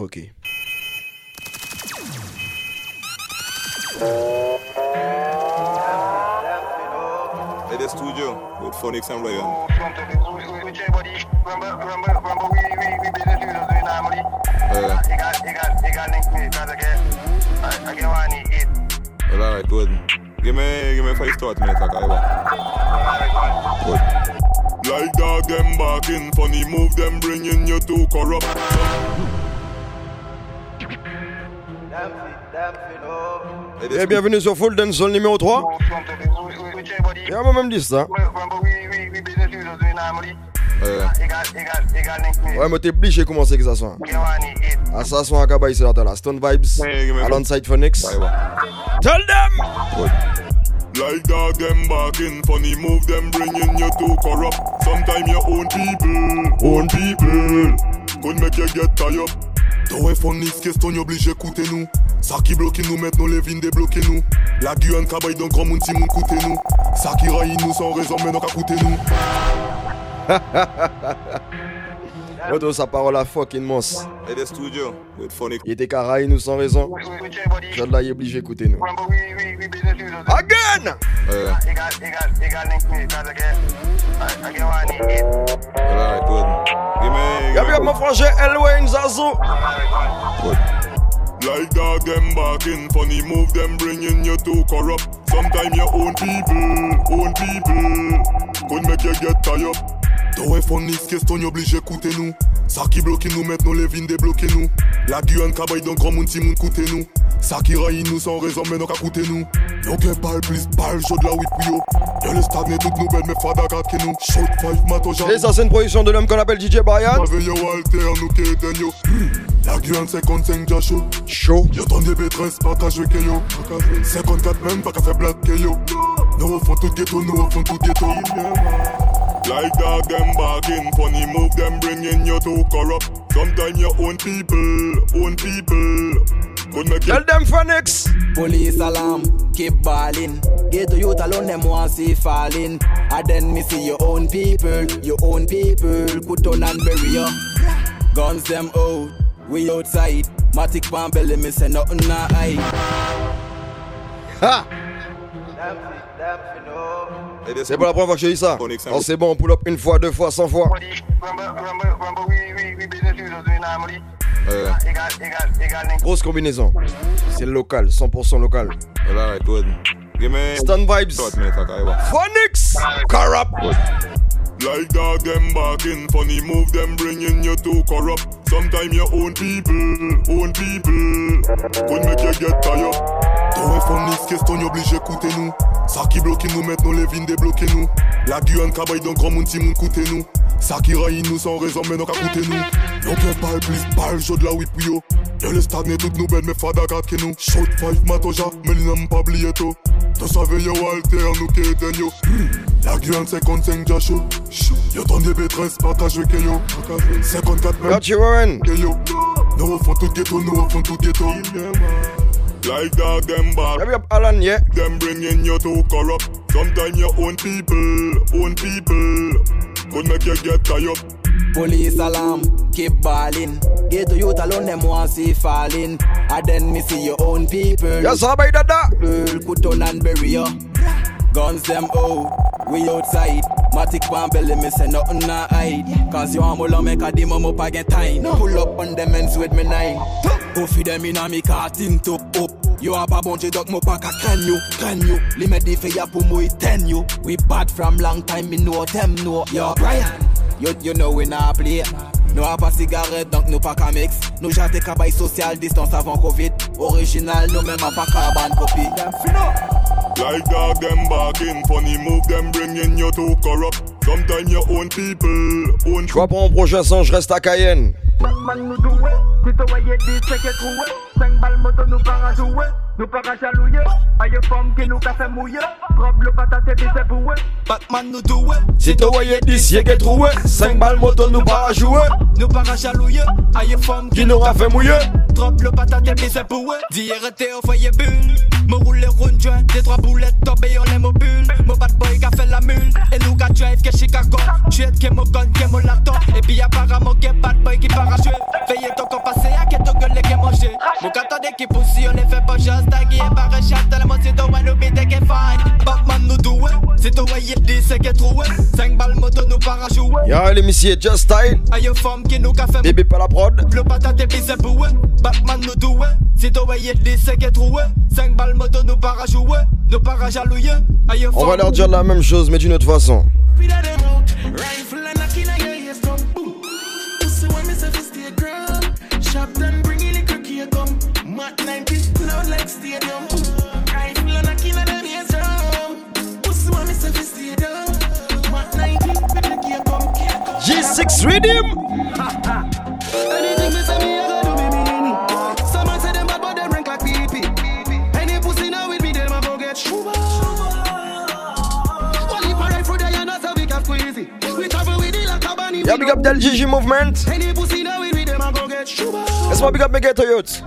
Ok. Hey, the studio with Phonics and Ryan. Well, alright, good. Give me, give me five start minutes, okay, Good. Like dog, them barking, funny move, them bringing you to corrupt. Et bienvenue sur Full Dance Zone numéro 3. Et on m'a même dit ça. Euh, Ouais, mais t'es obligé de commencer que ça soit. À ça soit à Kabaï, c'est là. Stone Vibes, alongside Phoenix. ouais, ouais. Tell them! Like dog, them barking, funny move, them bringing you to corrupt. Sometimes your own people, own people, could make you get tired. Toi, Phonics, question obligé écouter nous. Ça qui bloque nous, maintenant les vignes débloquer nous. La Guyane, Kabaï, donc grand monde, si moun coûter nous. Ça qui raille nous sans raison, mais non qu'à coûter nous. Sa parole à fucking moss. Et the studio with Phonics. Il était carré nous sans raison. Je là, il est obligé d'écouter nous. Again! Alright, good. Give me, Y'a bien mon frangin. Like dog, them barking, funny move, them bringing you to corrupt. Sometimes your own people, own people, could make you get tired. Phonics, question obligé écouter nous. Ça qui bloque nous, maintenant les vignes débloquer nous. La Guyane, Kabaï, donc grand monde, si moun coûter nous. Ça qui raille nous sans raison, mais non qu'à coûter nous. Yo, que parle plus, parle, chaud de la whip, yo. Yo, les stagner toutes nous belles, mais fada que nous. Shot five, mato, Et ça, c'est une production de l'homme qu'on appelle DJ Brian. Avec yo, Walter, nous qui éteint, yo. La Guyane, 55 déjà chaud. Chaud. Yo ton DB13 partage que yo 54 même pas qu'à faire blague que yo Nous refont tout ghetto, nous refont tout ghetto Like dog them barking, funny move them bringing you to corrupt Sometimes your own people, own people Could make Tell them Phoenix. Police alarm, keep balling. Get to youth alone, them want see falling. And then me see your own people, your own people. Could turn and bury you. Guns them out, we outside. Matic pan belly, me say nothing nah hide. Ha! Hey, this C'est pas la première fois que je dis ça. Oh, c'est bon, on pull up une fois, deux fois, cent fois. Euh, Grosse combinaison. C'est local, 100% local. well, alright, good Give me Stun vibes. Start minutes, Like dog them barking, funny move them bringing you to corrupt. Sometimes your own people, own people, could make you get tired. Toi, Phonics, question obligé écouter nous. Ça qui bloque nous, maintenant les vignes débloquer nous. La Guyane, Kabaï, donc grand monde, si moun coûter nous. Ça qui raille nous sans raison, mais non qu'à coûter nous. Yo, que parle plus, parle, chaud de la whip, yo. Yo, les stagner toutes nous belles, mais fada que nous. Shot five, matoja, mais n'a pas oublié tout. Tu savais, yo, Walter, nous qui éteint, yo. La Guyane, 55 déjà chaud. Yo, ton DB13, partage que yo. 54 même. Got you, Warren. que yo. Nous refont tout ghetto, nous refont tout ghetto. Like dog, them bad. Y'a bien Alan, yeah. Them bringing you to corrupt. Sometimes your own people, own people, could make you get tired. Police alarm, keep balling. Get to youth alone, them want see falling. And then me see your own people. Y'a ça, bay dada. People put on and bury you. Guns them out, we outside. Matic pan belly, me say nothing nah hide. Cause you to make a demon up again time. Pull up on them ends with me nine. Go feed them in a me carton top up. You have a bunch of dog mo pack a can you, can you? Limit the fire pour moi ten you. We bad from long time, me know them know. Yo Brian, you, you know we not play. Nous a pas cigarette donc nous pas qu'à mix Nous jase des cabailles social distance avant Covid Original nous même a pas qu'à ban copie Like dog, them barking, funny move them bringing you to corrupt. Sometimes your own people, own Je crois pour mon prochain son, je reste à Cayenne. Batman nous doué, tu voyais 10 c'est qu'est troué 5 balles moto nous para jouer, nous para jalouiller Aïe femme qui nous café mouillé, drop le patate et puis c'est boué Batman nous doué, Si tu voyais d'ici, y'a qu'à trouver. 5 balles moto, pas à jouer. nous para jalouiller Aïe femme Qui n'aura fait mouiller. Drop le patate puis c'est boué D'hier était au foyer bulle. Me roule rond joint, des trois boulettes tombées on les mobiles. Mon bad boy qui a fait la mule. Et nous qui drive que Chicago. Chouette qui mon gun, qui mon laptop Et puis apparemment qui bad boy qui parachute Veillez ton corps passé à qui te Mon de qui pousse, on ne fait pas juste taguer par un chat. La moitié de one oublie de get fine. Batman nous doué, c'est toi y dit c'est qu'est troué. 5 balles moto nous parachoué. Y'a les messieurs Just Style. Aïe femme qui nous café. Bébé pas la prod. Le patate et puis c'est boué. Batman nous doué, c'est toi y dit c'est qu'est troué. 5 balles moto nous parachoué. Nous parajaloué. On va leur dire la même chose mais d'une autre façon. Rifle and from boom. Pussy when me say. Shop stadium. Rifle and your ears from. Pussy when me say fi stay down. Mat 90 make the gear come. G6 Rhythm. Anything me say me I go do me mean it. Some man say them bad but them rank like PP. Any pussy now with me them a go get shuba. Only for rifle there you know so we can squeeze it. We travel with the like a bunny. Yeah, big up Del Gigi Movement. Any pussy now with me them a go get shuba. Let's big up my ghetto youths.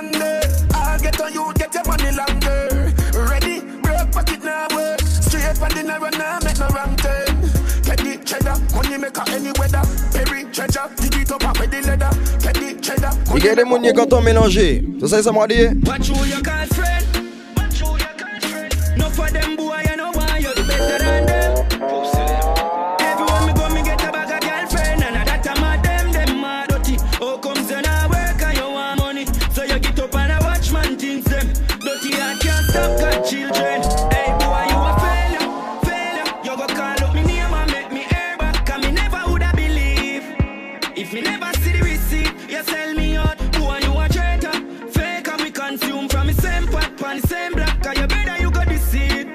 Going under. I'll get on you, get your money longer. Ready, broke pocket now work. Straight on the narrow now, make no wrong turn. Get the cheddar, money maker any weather. Perry treasure, dig it up with the leather. Get the cheddar. Il y a des mouniers quand on mélangé. Tu sais ça m'a dit? Same pot, pan the same block. Cause you better you go deceive.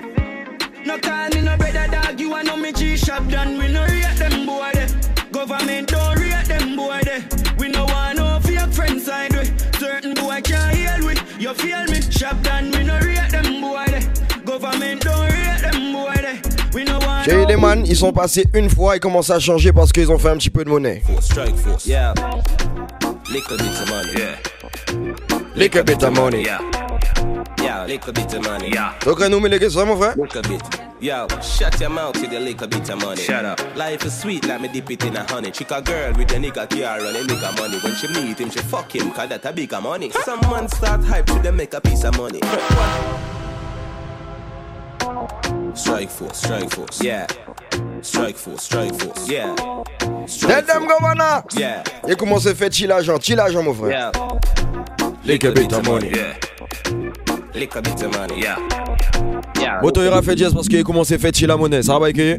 No call me no brother dog, you a know me G-Shop done. We no rate them boy there. Government don't rate them boy there. We no want no fake friends side way. Certain boy can't heal with. You feel me? Shop done, we no rate them boy there. Government don't rate them boy there. We no want J'ai les man, ils sont passés une fois et commencent à changer parce qu'ils ont fait un petit peu de monnaie. Strike force. Yeah. Little bit of money. Yeah. Lick a bit of money. Yeah. Yeah, little bit of money. Yeah. Donc nous, mais les gars, ça mon frère? Little bit. Yo, shut your mouth with a little bit of money. Shut up. Life is sweet, like me dip it in a honey. Chick a girl with a nigga car and they make a money. When she meet him, she fuck him, cause that a big a money. Some man start hype to them make a piece of money. Strike force, strike force. Yeah. Strike force, strike force. Yeah. Strike them force. governor. Yeah. Et comment c'est fait chill agent, chill agent mon frère. Yeah. Lick a bit of money. Yeah. Lick a bit of money. Yeah. Yeah. Moto il a fait jazz parce qu'il commence à faire chill la monnaie. Ça va que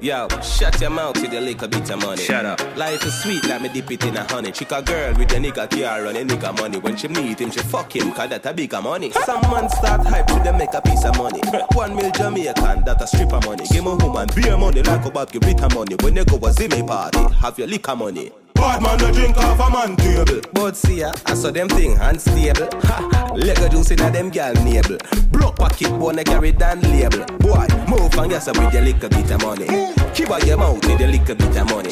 Yo, shut your mouth with a little bit of money. Shut up. Life is sweet, like me dip it in a honey. Chick a girl with a nigga car and a nigga money. When she meet him, she fuck him, cause that a bigger money. Some man start hype to them make a piece of money. One mil Jamaican, that a stripper money. Give me woman beer money like a Bob, give bitter money. When they go a Zimmy party, have your liquor money. Bad man no drink off a man table. But see I saw them thing unstable. Ha, Lego juice in a them gal navel. Block pocket wanna carry down label. Boy, move and yes with your little bit of money. Keep out your mouth with your little bit of money.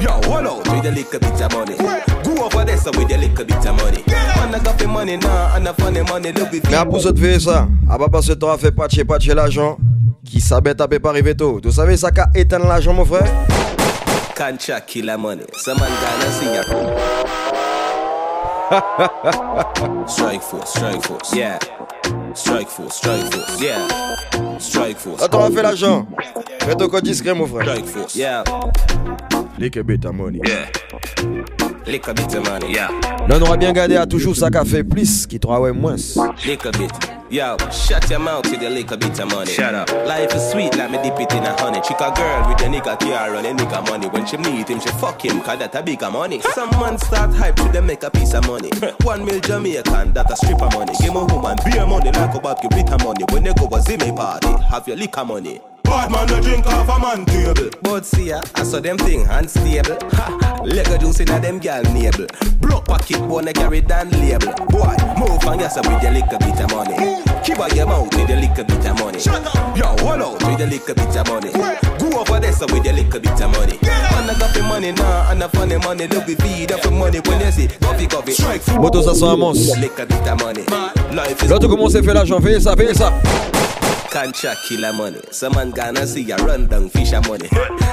Yo, hold out with your little bit of money. Go over there so with your little bit of money. I got the money now, and I money, look with Mais à de faire ça, à pas passer temps à faire patcher patcher l'agent qui s'abête à pas arriver tôt. Tu savais ça qu'a éteint l'agent mon frère? Contract killer money. Some man gonna see ya. strike force, strike force. Yeah. Strike force, strike force. Yeah. Strike force. Attends, on va faire l'agent. Fais ton code discret mon frère. Strike force. Yeah. Lick a bit of money. Yeah. Lick a bit of money. Yeah. Là on aura bien gardé à toujours ça qu'a fait plus qui travaille moins. Lick a bit. Yo, shut your mouth with a lick a bit of money. Shut up. Life is sweet, like me dip it in a honey. Chick a girl with a nigga car and a nigga money. When she meet him, she fuck him, cause that a bigger money. Some man start hype to them make a piece of money. One mil Jamaican, that a stripper money. Give me woman beer money like a Bob, give bitter money. When they go a Zimmy party, have your liquor money. Bad man no drink off a man table. But see ya, I saw them thing unstable. Ha, Lego juice in a them gal navel. Block pocket wanna carry down label. Boy, move and yes with your little bit of money. Keep out your mouth with your little bit of money. Yo, hold out with your little bit of money. Go over there so with your little bit of money. And I got the money now, and I funny money. Look we feed up the money when you see coffee coffee. Strike food. Moto ça sent un monstre. Little bit of money. Life is Là tu commences à faire l'agent, fais ça, fais ça. contract killer money. Some man gonna see ya run down fisher money.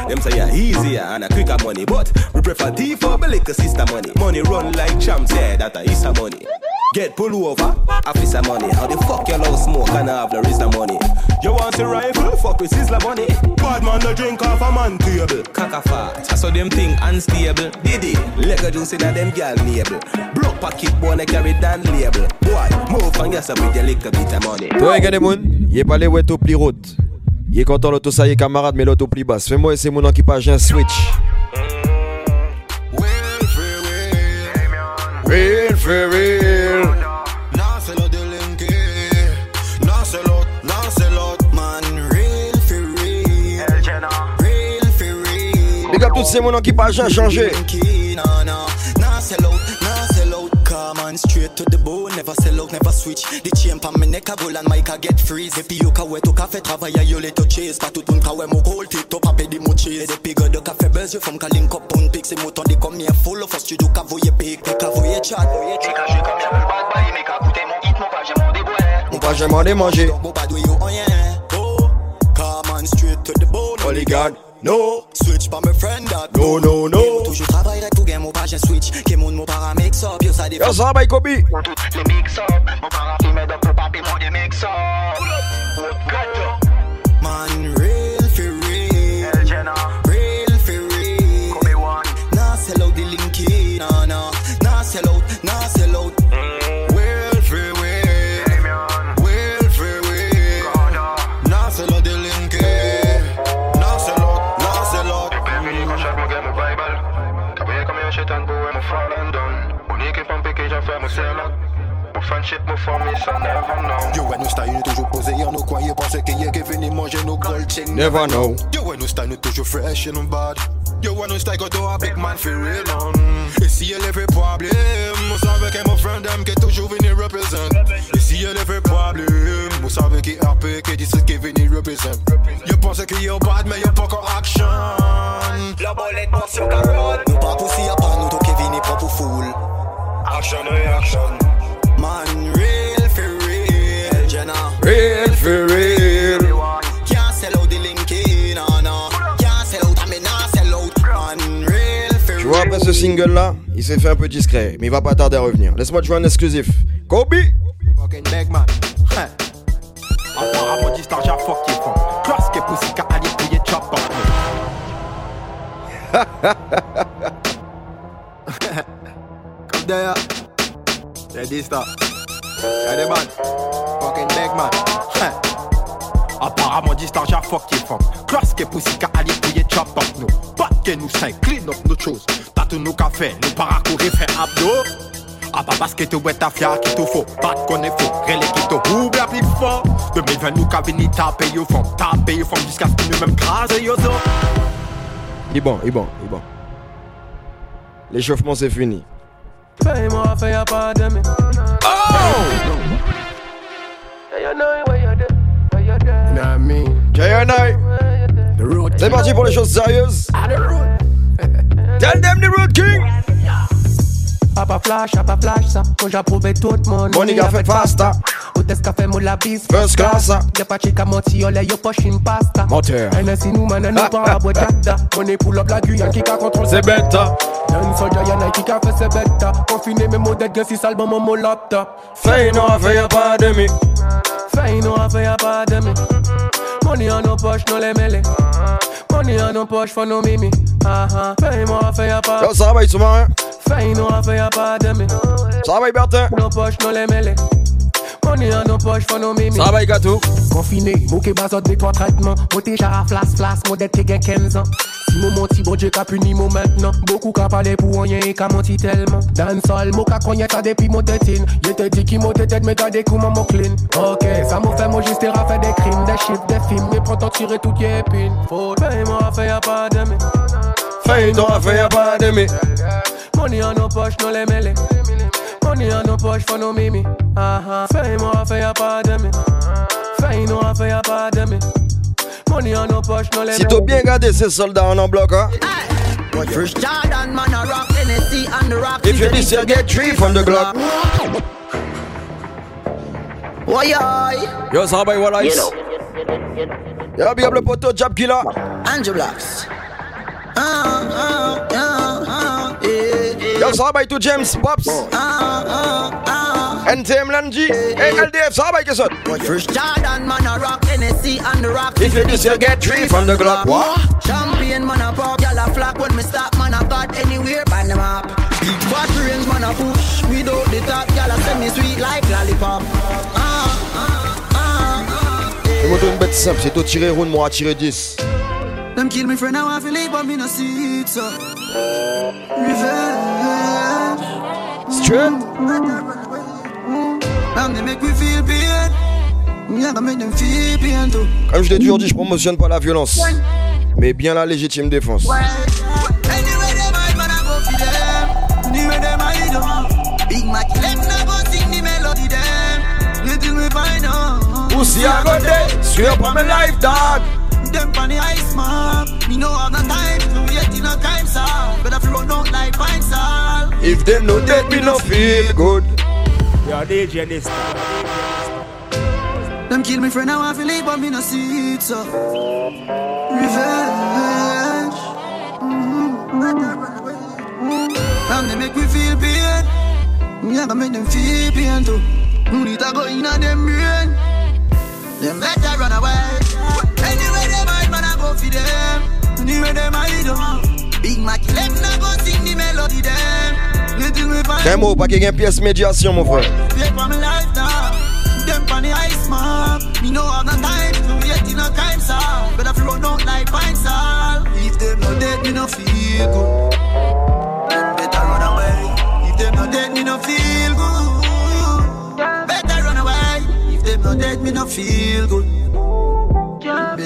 Them say ya easier and a quicker money, but we prefer T for belly sister money. Money run like champs, yeah, that a is money. Get pull over, I feel officer money. How the fuck you love smoke and have the rest of money? You want a rifle? Fuck with Sizzler money. Bad man no drink off a man table. Cock fat, so them thing unstable. Diddy, leg juice in a them gal navel. Broke pocket boy carry down label. Boy, move and yourself with your little bit of money. Toi, regardez moun, y'a pas les wet au pli route. Il est content l'auto ça y est camarade mais l'auto pli basse. Fais-moi essayer mon équipage un switch. Real for real. Nah, sell out, man. Real for real. Real for real. Big up tous ces mon qui pas changé. Come on, straight to the bone. Never sell out, never switch. The chain pa me neck a goal and mic a get freeze. Depuis yo ka wet au café travail yo le to chase. Pas tout moun ka wè mou gold tip top apè di mou chase. Depuis de café buzz yo fòm ka link up on pic. Se mouton di kom yè full of us studio ka voye pic. Ka voye chat. Ti ka jwe kom yè pou bad boy. Me ka koute mon hit, mon pa jè mon débouè. On pas démanger. Pas doué yo. Oh, come on, straight to the bone. Only God, no. Switch pa me friend that No, no, no. Toujours travail rek pou gen mon pa jen switch Ke moun para mix up Yo sa Yo, ça va, Kobe. Pour tout les mix up Mon para fi med up Pour papi mon de mix up Man real Mwen mwen me so never know. Yo wè nou style nou toujou pose Yon nou kwaye panse ki ye ke vini manje nou gold ting Never know. Yo wè nou style nou toujou fresh et nou bad. Yo wè nou style go do a big man fi real on Ici y'a leve problem Mou save ke mou friend dem ke toujou vini represent Ici y'a leve problem Mou save ki RP ke district ki vini represent Yo pense ki yo bad men yo pa kon action. La bolet si yo ka run Nou pa poussi a pa nou to ke vini pa pou fool Action reaction Man real for real Jenna Real for real. Can't sell out the linky, no, no. Can't sell out, I mean, nah sell out. Man, real for Tu vois, après ce single-là, il s'est fait un peu discret, mais il va pas tarder à revenir. Laisse-moi te jouer un exclusif. Kobe Fucking man. Apparemment, dis star, j'ai chop star. Yeah, the man. Fucking big man. Apparemment, dis star, j'ai fuck you from. Class que pussy, ka ali pou ye chop up nou. Pas que nous cinq, clean up nos choses. T'as tout nous qu'a fait, nous para courir faire abdos. A pa baske te wet a fya ki tou fo Bat konen fo, rele ki tou oub la pli fo 2020 nou ka vini tape yo fon Tape yo fon jiska sk nou menm krase yo zo Il est bon, il est bon, il est bon. L'échauffement, c'est fini. Fais-moi, fais y'a pas de me. Nah me J&I, The road c'est parti pour les choses sérieuses. Tell them the road king. Papa flash, papa flash ça. Quand j'approuve tout le monde. Money got fait faster. Ou t'es café mou la bis. First class. Y'a pas chica moti, yo le yo poche une pasta. Moteur. NSI nous manan nous pas à boire jada. Money pull up la Guyane qui ka contrôle C'est bête. hein. Y'en soldier y'en a qui ka fait c'est bête. Confiné mes modèles que si sale bon mon laptop. Fais non, fais y'a pas de mi. Fais nous a fait y'a pas de me. Money en nos poches, nous les mêlés. Money en nos poches, faut nos mimi. Ah ah. Fais-moi, fais y'a pas. Yo, ça va, ils Fais nous a fait y'a pas de me. Ça va, Bertin? Nos poches, nous les mêlés. Money en nos poches, faut nos mimi. Ça va, gâteau. Confiné, mouke bazot de trois traitements. Moté jara flas flas, modèle te gen 15 ans. Si mon monti, bon Dieu ka puni mon maintenant. Beaucoup ka parler pour rien et ka menti tellement. Dans sol, mo ka konye ta depuis mon tétine. Ye te ka des coups mon clean. Ok, ça m'a fait mon juste à faire des crimes, des chiffres, des films. Mais pourtant tirer toutes les épines. Faut paye-moi, fais y'a pas de me. De mi. Money en nos poches, nous les mêlés. Money en nos poches, faut nos mimi. Ah ah. Fais-moi, fais y'a pas de me. Fais-nous, fais y'a pas de me. Money en nos poches, nous les Si t'as bien gardé ces soldats en en bloc, hein. First Jordan, man, a rock the rock. If you this, you get three from the Glock. Why? Yo, ça va, ici. know, Y'a le poteau Jab Killer. Angel Blocks. Ah, ah, ah, ah, sahabai to James Pops. NTM Lanji. Hey, LDF sahabai ke sot. First Jordan man a rock N S C and the rock. If you this you get three from the Glock. What? Champagne man a pop, y'all a flock when me stop man a got anywhere by the map. Big fat range man a push without the top, y'all a send me sweet like lollipop. Ah, ah, ah, ah, ah, ah, ah, ah, ah, ah, ah, ah, ah, ah, ah, ah, ah, ah, Them kill me friend, now I feel it, but me no see it, so. Revenge. Straight. And they make me feel pain. Comme je l'ai toujours dit, je promotionne pas la violence, mais bien la légitime défense. Pussy I go swear my life, dog. Them on the ice, man. Me no have no time to yet in a time, sir. Better flow out like pine salt. If them no dead, me no feel good. Yo, DJ this Them kill me friend, now I feel it, but me no see it, so. Revenge. Mm-hmm. And they make me feel pain. Me I gonna make them feel pain too. No need to go in on them brain. Them better run away. Anyway, for them. Anyway, them hide, oh. Big Mac, let me go sing the melody, them. Little me find Un mot, pas qu'il y ait une pièce médiation, mon frère. Take from my life now. Them on the ice, man. Me no have no time to yet in a time, sir. Better flow out like pine salt. If them no dead, me no feel good. Better run away. If them no dead, me no feel good. Better run away. If them no dead, me no feel good.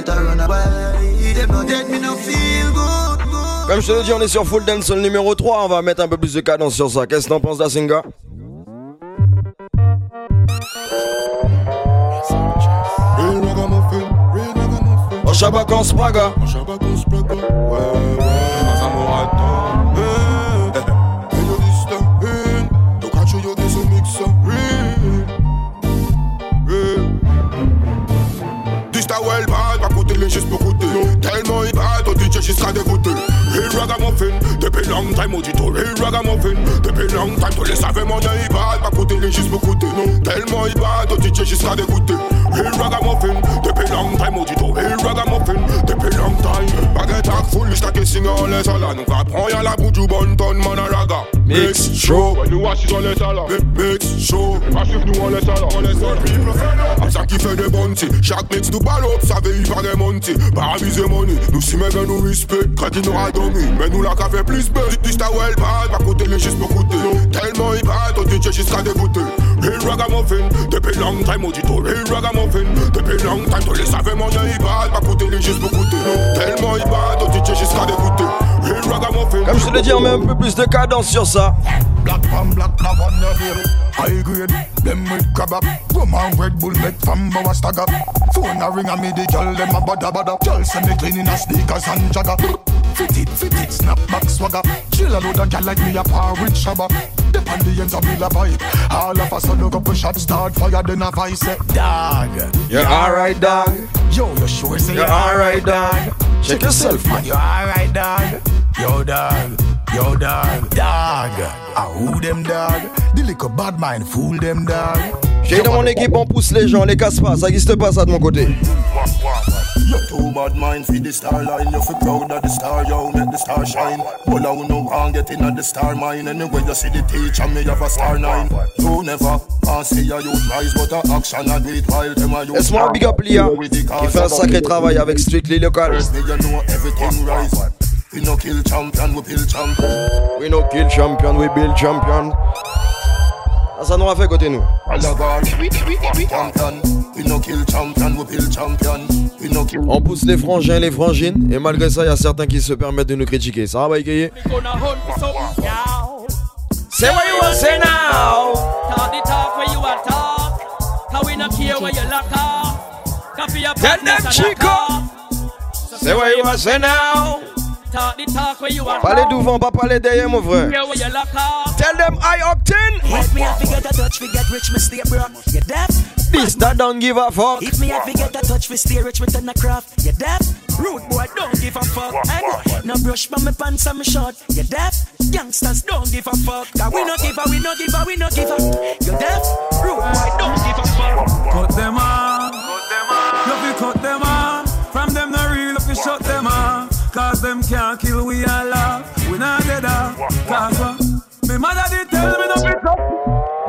Better run away. If them no dead, me no feel good. good. Comme je te l'ai dit, on est sur Full Dance le numéro 3. On va mettre un peu plus de cadence sur ça. Qu'est-ce que t'en penses, Dasinga? En Shabak, en Spraga. En Shabak. Ouais, ouais. Un yo, yo, mix well bad, côté les juste pour côté. Tellement il bad, au DJ jusqu'à dégoûter. Real ragamuffin, depuis long time, audito. Real ragamuffin, depuis long time, tous les savais mon il bad, pas côté les juste pour côté. Tellement il bad, au DJ jusqu'à dégoûter. Real ragamuffin, depuis long time, audito. Real ragamuffin, depuis long time. Baguette à full, j't'a que signe en laisse là. Nous apprend y'a la bout du bon ton, man a raga. Mix show. Nous assis on laisse là. Mix show. Pas suivre nous on laisse là. On là. À ça qui fait des bonnes Chaque mix nous paraît monter. Pas amuser money. Nous si mais nous respect. Quand il nous a dormi. Mais nous la fait plus belle. Dis ta well bad. Pas côté les juste pour coûter. Tellement il bad. Au DJ jusqu'à dégoûter. Real ragamuffin. Depuis long time audito. Real ragamuffin. Depuis long time. Tous les savais mon il bad. Pas côté les juste pour coûter. Tellement il bad. Au DJ jusqu'à dégoûter. Real ragamuffin. Comme je te l'ai dit, on met un peu plus de cadence sur ça. Black pan black now on the hill High grade, them with crab up Rum and Red Bull make from bow stagger. Phone a ring and me the girl them a bada bada Girl send me clean in a sneakers and jagger. Fit it, fit it, snap back swagger. Chill a load and gal like me a par with shabba. Dip on the ends of me la pipe All of a sudden a couple shots start fire Then a voice say Dog. You're alright, dog. Yo, you sure say You're alright, dog. Check yourself, man. You alright, dog? Yo, dog. Yo, dog. Dog. Ah, who them, dog? The little bad mind fool them, dog. J'ai dans mon équipe, on pousse les gens, on les casse pas. Ça existe pas, ça de mon côté. You too bad mind for the star line. You feel proud of the star, yo, make the star shine. Well, I no can't get in at the star mine. Anyway, you see the teacher, me have a star nine. You never can see a youth rise, but a action a do it while them a youth. Laisse-moi un big up Lia, qui fait un sacré travail avec Strictly Local. You know everything rise. We no kill champion, we build champion. We no kill champion, we build champion. Ça nous a fait côté nous. Champion, we no kill champion, we build champion. We no kill. On pousse les frangins, les frangines, et malgré ça, il y a certains qui se permettent de nous critiquer. Ça va, Baïkaye Say what you want say now. Talk the talk where you want talk. Cause we not care where you lock off. Copy your Tell them partners and Chico. knock off. Say what you want say now. Talk the talk where you want Parlez devant, pas parler derrière, mon frère. Care where you lock off. Tell them I octane. Help me, I forget a touch, forget rich, me stay broke. You deaf? This that don't give a fuck. If me have to get a touch for stay rich within a craft, you deaf? Rude boy, don't give a fuck. Eh? No brush by my pants and my short, you deaf? Youngsters don't give a fuck. Cause we no give a, we no give a, we no give a. You deaf? Rude boy, don't give a fuck. Cut them off. Love you cut them off. From them no real, if you shut them off. Cause can't kill we all love. We not dead ah. off. Cause what? Me mother did tell me no be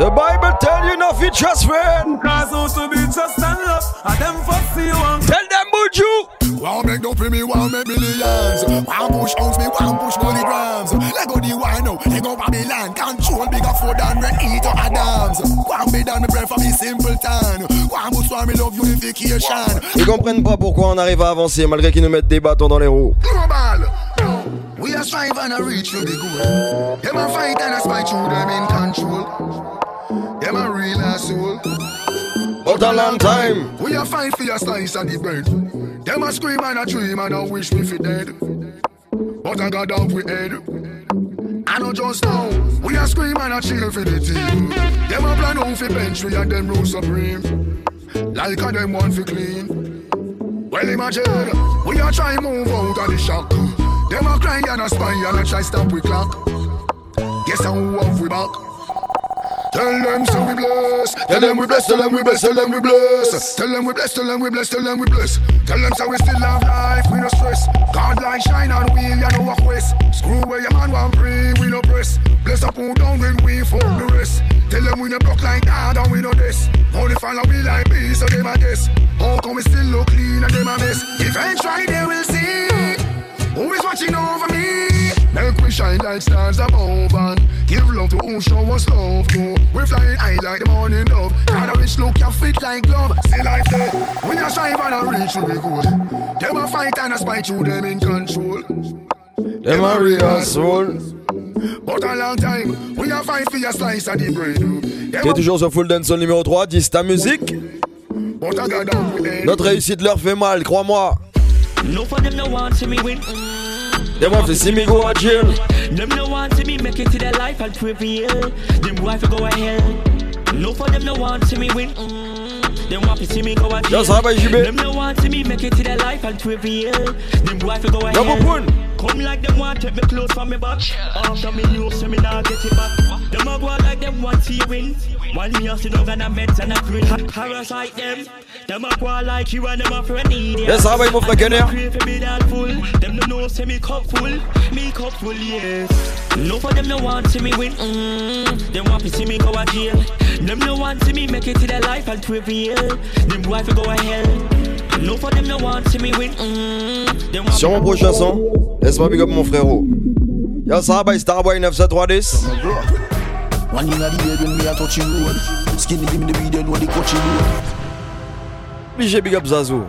The Bible tell you not to trust friend. Cause to be trust and love. And them you one. Tell them Buju. One make no pay me, one make millions. One push house me, one push grams. Let go the wine now, let go Babylon. Control bigger food than Red Eat or Adams. One be done me pray for me simple town. One push for me love unification. Ils comprennent pas pourquoi on arrive à avancer malgré qu'ils nous mettent des bâtons dans les roues. Global. We are strive and a reach for the good. Them a fight and a spite through them in control. Them a real asshole. But a long time. We a fight for your slice of the bread. Them a scream and a dream and a wish me fi dead. But I got off with head. I know just now. We a scream and a cheer for the team. Them a plan out fi bench we and them rule supreme. Like a them want fi clean. Well imagine, we a try move out of the shock. Them a cry and a spy and a try stop we clock. Guess how off we back. Tell them so we bless. Tell them we bless. Tell them we bless. Tell them we bless. Tell them we bless. Tell them we bless. Tell them we bless. Tell them so we still have life. We no stress. God light shine on we and no walk west. Screw where your man want pray. We no press. Bless up who down when we fuck the rest. Tell them we no block like God and we no this. Only follow we like me so them a guess. How come we still look clean and them a mess? Try they will see. Who is watching over me? Make we shine like stars above and give love to who show us love. We high like the morning dove. Got a rich look, you fit like glove. When you strive and reach, we good. Them a fight and a spite you, them in control. Them a real soul. But a long time, we a fight for your slice of the bread. T'es toujours sur Full Dance numéro 3, 10 ta musique. Notre réussite leur fait mal, crois-moi. No for them no want to me win. They want to see me go to jail. Them no want to me make it to their life and prevail. Them wife go to hell. No for them no want to me win. Them want to see me go to jail. Just jibbe. Them no want to me make it to their life and prevail. Them wife go to hell. Come like them want take me clothes from me back. After me know so me nah get it back. A out like them want to win. While me a sit down and a meds and a grin. Parasite them. Them a out like you and them a friend need Yes, mon frère Kenner. Them no know say me cup full, me cup full, yes. No for them no want see me win, mm. Them want to see me go to jail. Them no want see me make it to their life and prevail. Them wife go to hell. No for them no want see me win. Them want Sur mon prochain son, laisse-moi big up mon frérot. Yo, ça va, Starboy 973. One in the head when me a touch you road. Skinny give me the weed and what the coaching road. Obligé big up Zazo.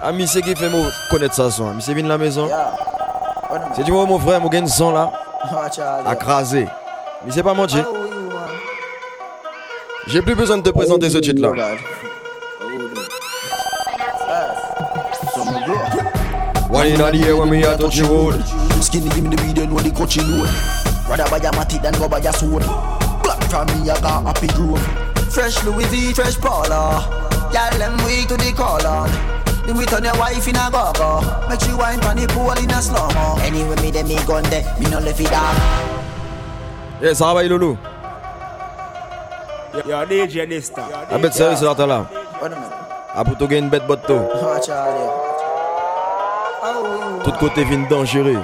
Ami, c'est qui fait moi connaître son. Ami, c'est venu de la maison? C'est du moment mon frère, mon gagne son là. À craser. Mais c'est pas menti. J'ai plus besoin de te présenter ce titre là. One in the air when me a touch you? Road. Skinny give me the weed and what the coaching road. Rather buy a matty than go buy a sword. From me I got happy grove. Fresh Louis V, fresh Paula. Y'all them weak to the on your wife in a go-go Make she wine pon the pool in a slow-mo Anyway, me dem me gun there, me no left it down Yes, ça va, Loulou. Yo, DJ Nista. A sérieux, c'est là, t'as là. A pour bête. Oh, Tout côté fin dangereux.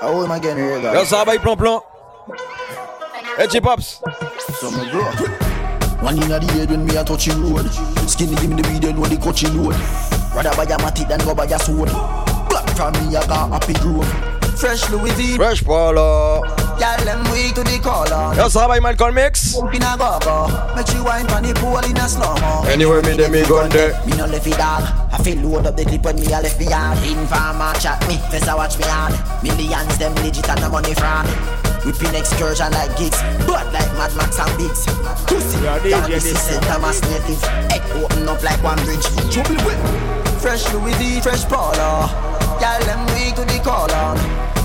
Ah ouais, ma gagne, regarde Yo, ça va, plan plan? Hey, Chipops. So me grow One in the head when me a touch you road. Skinny give me the weed what the coaching road. Rather buy a matty than go buy a sword. Black from me I got happy grove Fresh Louis V. Fresh Paula. Y'all them weak to the collar Yo, ça va, Malcolm Mix. In a go-go Make she wine pon the pool in a slow-mo. Anyway, me dem me gun there. Me no left it dog I feel load up the clip when me a left me yard Informer chat me, first I watch me hard. Millions them legit and the money fraud Whipping excursion like gigs Blood like Mad Max and Pussy, is native Head open up like one bridge Trouble with Fresh Louis V, fresh Paula Y'all them weak to the collar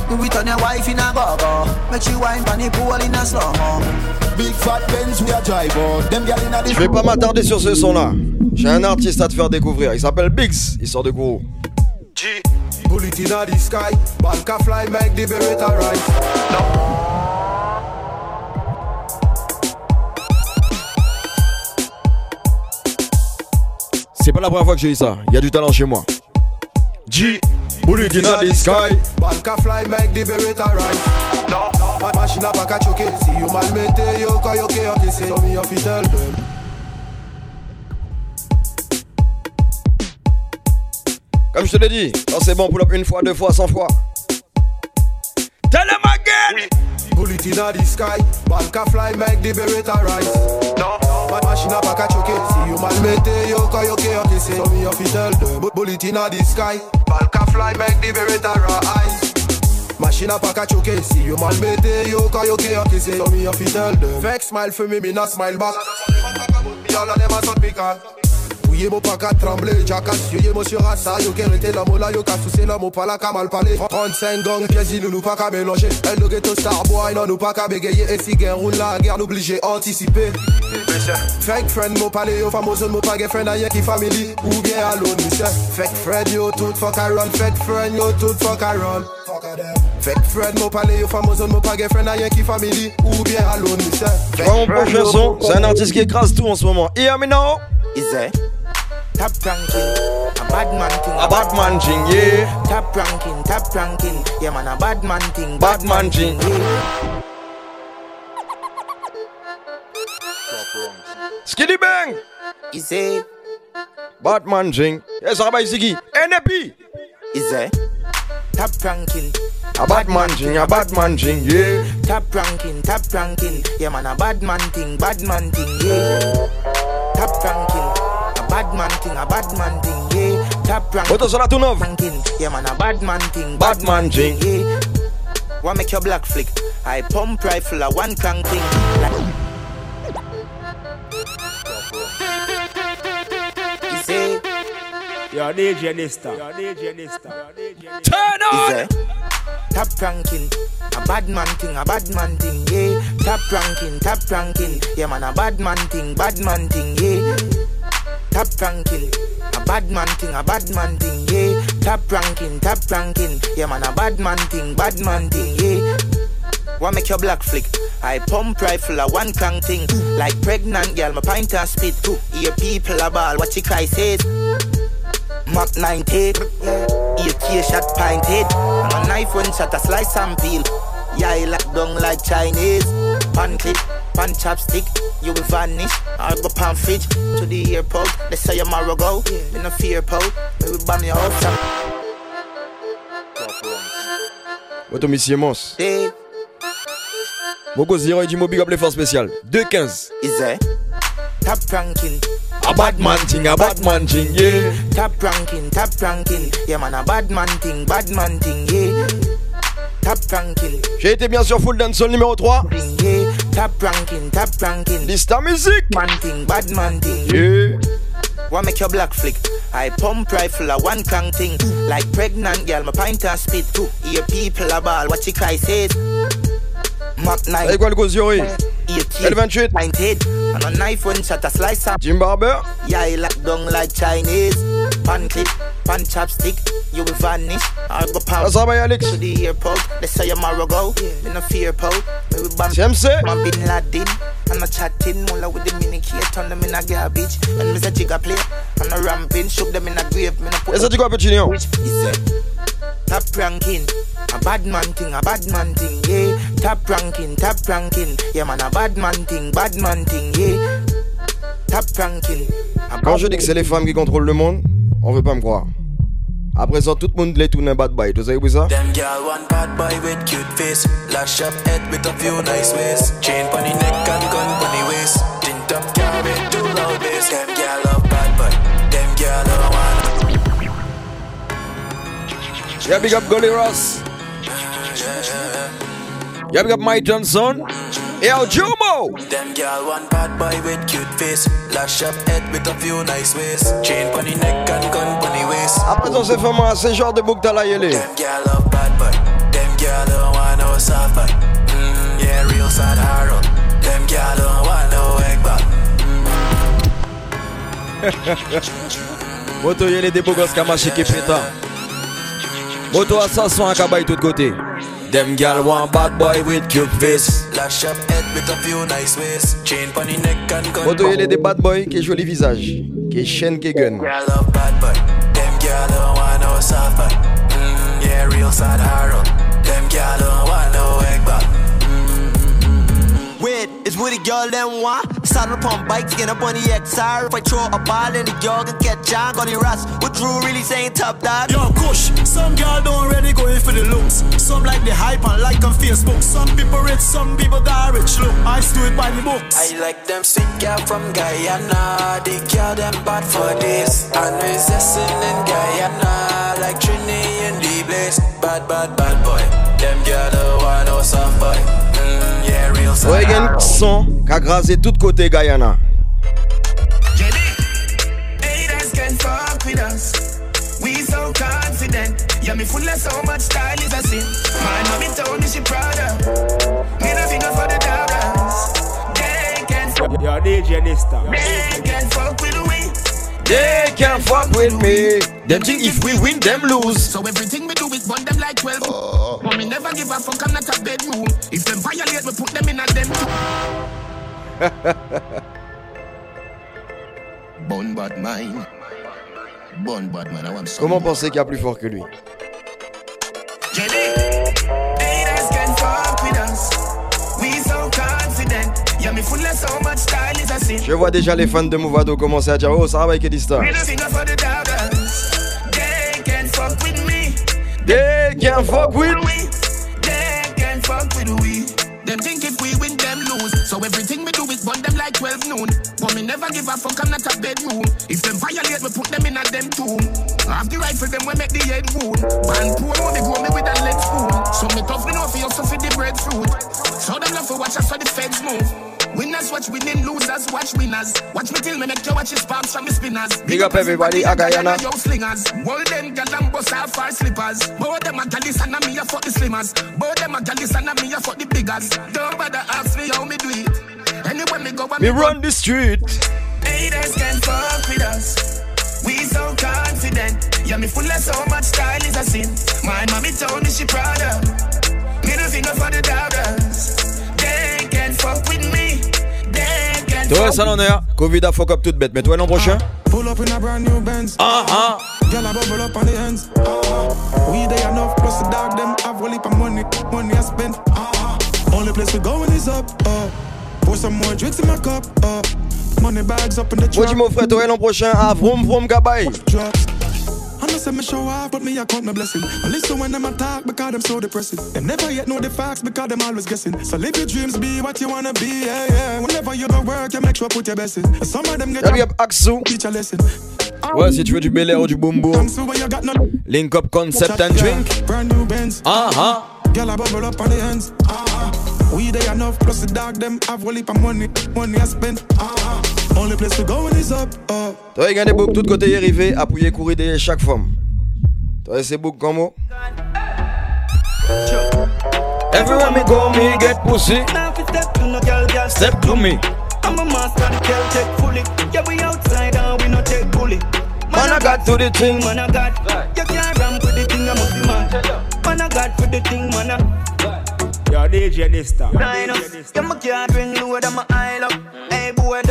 Do it on your wife in a go-go. Make she wine pon the pool in a slow-mo. Big fat Benz we a drive out. Them gyal inna the Je vais pas m'attarder sur ce son-là. J'ai un artiste à te faire découvrir. Il s'appelle Biggs. Il sort de Kourou. G. Bullet inna the sky. Bank a fly, make the Beretta rise. No. C'est pas la première fois que j'ai dit ça. Il y a du talent chez moi. G. Bullet in the sky. Bank a fly, make the Beretta rise. No. Ma- Machine a pack a choke. Si you mal mete, yo ka yo ke yo ke say. So me tell them. Comme je te l'ai dit, quand c'est bon, pull up une fois, deux fois, cent fois. Tell them again. Bullet inna the sky. Bank a fly, make the Beretta rise. No. Ma- Machine a pack a choke. Si you mal mete, yo ka yo ke yo ke say. So me have to tell them. Bu- Bullet inna the sky. Bank a fly, make the Beretta rise. Machine a pack a choke. Si you mal mete, yo ka yo ke yo ke say. So me have to tell them. Fake smile for me, me not smile back. All of them a sort me call. Ouye mon pas qu'à trembler, jackass, yo ça, yo qui arrêté l'homme là, yo qu'à soucier l'homme pas la qu'à mal parler. 35 gangs, pièces, nous nous pas qu'à mélanger. Elle le ghetto star boy, non nous pas qu'à bégayer. Et si guerre roule la guerre, obligé anticiper. Fake friend, mon palais, yo famoso, mon pas friend, aïe qui family, ou bien alone, monsieur. Fake friend, yo tout fuck I run, fake friend, yo tout fuck I run. Fake friend, mon palais, yo famoso, mon pas friend, aïe qui family, ou bien alone, monsieur. Mon prochain son, c'est un artiste qui écrase tout en ce moment. Hear me now. Top ranking, a bad man thing. A bad man thing, yeah. Top ranking, top ranking. Yeah, man, a bad man thing. Bad man thing. Yeah. Skiddy bang. Is it? Batman Jing. Yes, Rabbi Ziggy. NAP. Is it? Top ranking. A Batman Jing, a Batman Jing, yeah. Top ranking, top ranking. Yeah, man, a bad man thing, bad man thing, yeah. Top ranking. A bad man thing, a bad man thing, yeah. Top ranking. Auto sur la tout neuve. ranking. Yeah, man, a bad man thing, Bad man thing. yeah. Wanna make your black flick? I pump rifle a one crank thing. Like, you say, Yo, DJ Nista. Yo, DJ Nista. Turn is it? Top ranking, a bad man thing, a bad man thing, yeah. Top ranking, top ranking, yeah man, a bad man thing, bad man thing, yeah. Top ranking, a bad man thing, a bad man thing, yeah. Top ranking, top ranking, yeah man, a bad man thing, bad man thing, yeah. Wanna make your black flick? I pump rifle a one crank thing, like pregnant girl, my pint and spit. Hear people a ball, what you cry says. Mark 90, AK shot pint head. And a knife one shot a slice and peel. Yeah, I lock down like Chinese. Pan clip, pan chopstick, you will vanish. I go pan fridge to the airport. They say you're tomorrow go. Me no fear po. We will bomb your house. Mons. Zero et du Big Up l'effort spécial. 2-15. is it? Top ranking. A Batman thing, a Batman thing, yeah. Top ranking, top ranking. Yeah, man, a bad man thing, bad man thing, yeah. Top ranking, J'ai été bien sûr full dancehall numéro 3. thing, yeah. Top ranking, top ranking. Lista Music. Man thing, bad man thing. Yeah. Wanna make your black flick? I pump rifle a one crank thing. Like pregnant girl, my pint and spit. Hear people a ball, what you cry says. Mark 9. Avec quoi le? 18. L28. Pint head. And a knife one shot a slice up. Jim Barber. Yeah, I lock down like Chinese. Pan clip, pan chopstick, you will vanish. I go Alex? to the airport. They say tomorrow go. Me no fear po. Me CMC. Bin Laden. And a chatting, mulla with the mini key, turn them in a garbage. And Mr. Jigga play. And a ramping, shook them in a grave. Me no put? Is it? Top ranking, a bad man thing, a bad man thing, yeah. Top ranking, top ranking, yeah man, a bad man thing, bad man thing, yeah. Top ranking, Quand je dis que c'est les femmes qui contrôlent le monde, on veut pas me croire. À présent, tout le monde les tourne un bad boy. Tu sais où ça? Them girl one bad boy with cute face Lash up head with a few nice ways Chain pon the neck and gun pon the waist Tint up car with two loud bass Them girl love bad boy Them girl love one Yeah, big up Golly Ross. Yeah, big up Mike Johnson. Et au Jomo. Them girl one bad boy with cute face Lash up head with a few nice ways Chain pon the neck and gun pon the waist À présent, c'est vraiment ce genre de bouc à la yélé. Them girl love bad boy Them girl don't want no soft boy. Mm, yeah, real sad hard Them girl don't want no egg back. Moto yele des beaux gosses qui a marché qui péta. Moto assassin à cabay tout côté. Them gal want bad boy with cute face. Lash up head with a few nice ways. Chain the neck and gun. Moto yele des bad boy qui joli visage. Qui chaîne qui gun. Girl love bad boy. Them girl don't want no soft boy. Mm, yeah, real sad hard Them girl don't Wait, it's what the girl them want. Saddle upon bikes, get up on the XR. If I throw a ball in the yard and catch on, got the rats. What Drew really saying top dog? Yo, Kush, some girl don't really go in for the looks. Some like the hype and like on Facebook. Some people rich, some people got rich. Look, I do it by the books. I like them sweet girl from Guyana. The girl them bad for this. And resisting in Guyana. Like Trini in the place. Bad, bad, bad boy. Them girl don't want no soft boy. Ouais, gen son qui a grasé tout côté Guyana. Yeah, me full of so much style is a sin. My mommy told me she proud of. Me no finger for the doubters. They can fuck. Yo, DJ Nista. They can fuck with we. They can't fuck with me. Them think if we win, them lose. So everything we do is burn them like 12. Oh. But me never give a fuck, I'm not a bedroom. If them violate, we put them in a them Bon bad mind. Bon bad man, I want some. Comment penser qu'il y a plus fort que lui? Je vois déjà les fans de Movado commencer à dire Oh, ça va avec Edista. Me. They can fuck with me. They can't fuck with we. They can fuck with we. Them think if we win, them lose. So everything we do is burn them like 12 noon. But me never give a fuck, I'm not a bedroom. If them violate, we put them in a them tomb. I have the right for them, we make the head wound. Man, poor me grow me with a lead spoon. So me tough, me know for you, so for the breadfruit. So them love for watch us for the feds move. Winners watch winning, losers watch winners. Watch me till me make you watch his palms from the spinners. Big up everybody at Guyana. Yo slingers, all them gal and bust off our slippers. Both them a gallis and a me a fuck the slimmers. Both them a gallis and a me a fuck the biggers. Don't bother ask me how me do it. Anywhere me go, I Me run the street. Haters can fuck with us. We so confident. Yeah, me full of so much style is a sin. My mommy told me she proud of. Middle finger for the doubters. They can fuck with me. Toi, ça l'en est. Covid a fuck up toute bête. Mais toi, l'an prochain? Pull up in a brand new Benz. Ah ah. Girl, I bubble up on the ends. Ah, we they enough plus the dog them have a heap of money, money I spend. Ah, only place we going is up. Uh, pour some more drinks in my cup. Uh, money bags up in the Moi, truck. dis mon frère, toi, l'an prochain à Vroom Vroom Gabay. Drops. Say me show off, but me I count my blessing. I listen when them attack because them so depressing. Them never yet know the facts because them always guessing. So live your dreams, be what you wanna be. Yeah, yeah. Whenever you go work, you make sure put your best in. And some of them get up Axou. teach a lesson. Ouais, si tu veux du Bel Air ou du Boom Boom. You got no Link up concept and drink. Brand new Benz. Ah ah. Girl, I bubble up on the ends. Ah, we they enough plus the dog them have a heap of money, money I spend. Ah, only place we going is up. Uh, Toi, il y a des boucs tout côté arrivé, appuyer courir derrière chaque femme. Toi, c'est boucs comment Everywhere me go, me get pussy. Now if you step to no girl, girl Step to me. I'm a master, the girl take fully. Yeah, we outside and we no take bully. Man, I got to the thing. Man, I got. You can't ramp with the thing, I must be man. Man, I got for the thing, man. I. Yo, DJ Nista. Nine up. Yeah, my bring load, I'm a aisle up.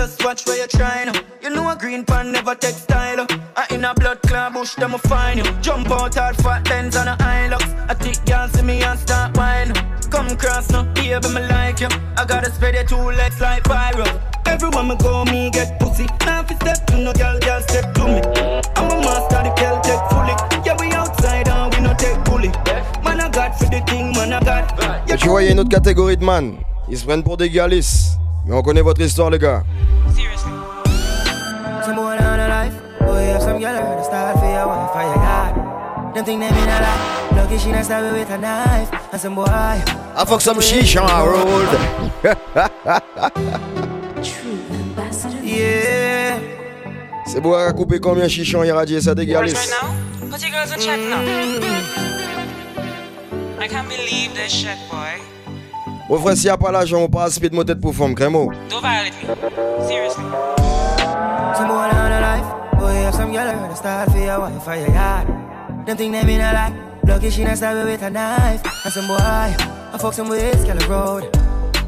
Just watch where you're trying. You know a green pan never take style. I in a blood clot bush, them a find you. Jump out hard, fat lens on a look. I think y'all see me and start whine. Come cross now, baby, me like you. I gotta spread your two legs like viral. Everyone me go, me get pussy. Now if step to no girl, girl step to me. I'm a master, the girl take fully. Yeah, we outside and we no take bully. Man, I got for the thing, man, I got. Et tu vois, il y a une autre catégorie de man. Ils se prennent pour des gars lisses. Mais on connaît votre histoire, les gars. Some boy down the life. Boy, have some girl heard the start for your wife, fire God. Them think they mean a lot. Lucky she not stab you with a knife. And some boy, I fuck some shisha rolled. yeah. C'est beau à couper combien chichon ça. Put your girls in check now. I can't believe this shit, boy. Mon frère, s'il n'y a pas l'argent, on pas speed mon tête pour femme, crémo. Don't violate me. Seriously. Some boy down the life. Boy, have some girl around the start for your wife for your yard. Them think they mean a lot. Lucky she not stab with a knife. And some boy, I fuck some with Scala Road.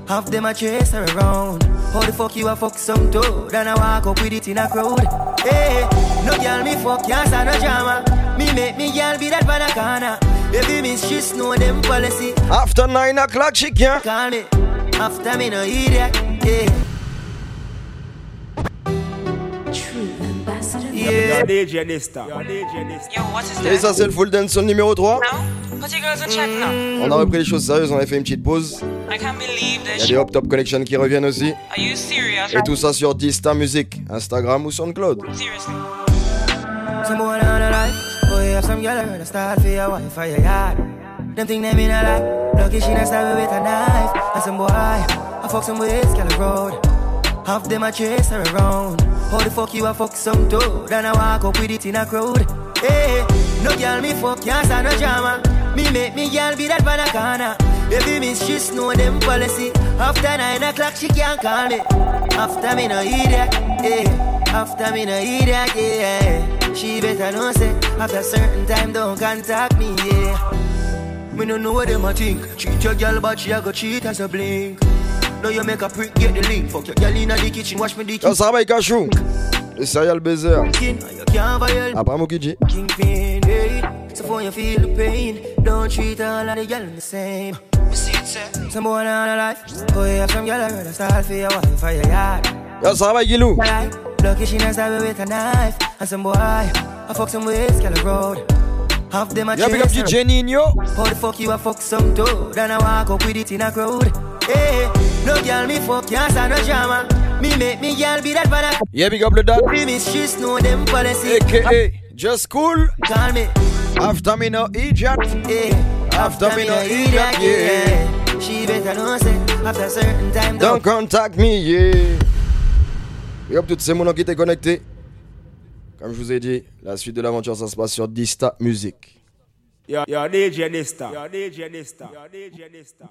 Half them I chase her around. How the fuck you a fuck some toad? And I walk up with it in a crowd. Hey, no girl me fuck, can't stand no drama. Me make me girl be that by the corner. Baby miss, she know them policy. After 9 o'clock, she can. Call me. After me no idiot. Yeah. Is Et ça, c'est le full dance son numéro 3. Put your girls on a repris les choses sérieuses, on a fait une petite pause. I can't believe Il y a des. Hop Top Connection qui reviennent aussi. Are you serious? Et tout ça sur Dista Music, Instagram ou SoundCloud. Seriously. Some girl the start for your wife oh, for your yard. Them think they mean a lot. Lucky she not stab with a knife. And some boy, I fuck some with Scala Road. Half them I chase her around. How the fuck you a fuck some toad? And I walk up with it in a crowd. Hey, no girl me fuck, can't stand no drama. Me make me girl be that corner. Baby miss, she know them policy. After nine o'clock, she can't call me. After me no idiot, yeah. After me no idiot, yeah. She better know say after certain time don't contact me, yeah. Me no know what them a think. Treat your girl, but she a go cheat as a blink. Now you make a prick, get the link. Fuck your girl inna the kitchen, watch me the Yo, ça va, Cachou Le serial baiser. kitchen. You can't violate Après Mokiji. kingpin, hey. Eh. So for you feel the pain, don't treat all of the girl the same. Some boy down the life, boy have some girl around the start for your wife for your yard. Yo, va, Gilou Lucky she not stab with a knife, and some boy I fuck some with Scala Road. Half them a Yo, big up her. DJ Nino. How the fuck you a fuck some toad? And I walk up with it in a crowd. Hey, no girl me fuck, can't stand no drama. Me make me girl be that bad. Yeah, big up le dad. Me she know them policy. AKA Just Cool. Call me. After me no idiot. Yeah. After me no idiot, yeah. She better know say after certain time Don't contact me, yeah. Big up toutes ces monos qui étaient connectés. Comme je vous ai dit, la suite de l'aventure, ça se passe sur Dista Music. You're, you're DJ Nista. You're DJ Nista. You're DJ Nista.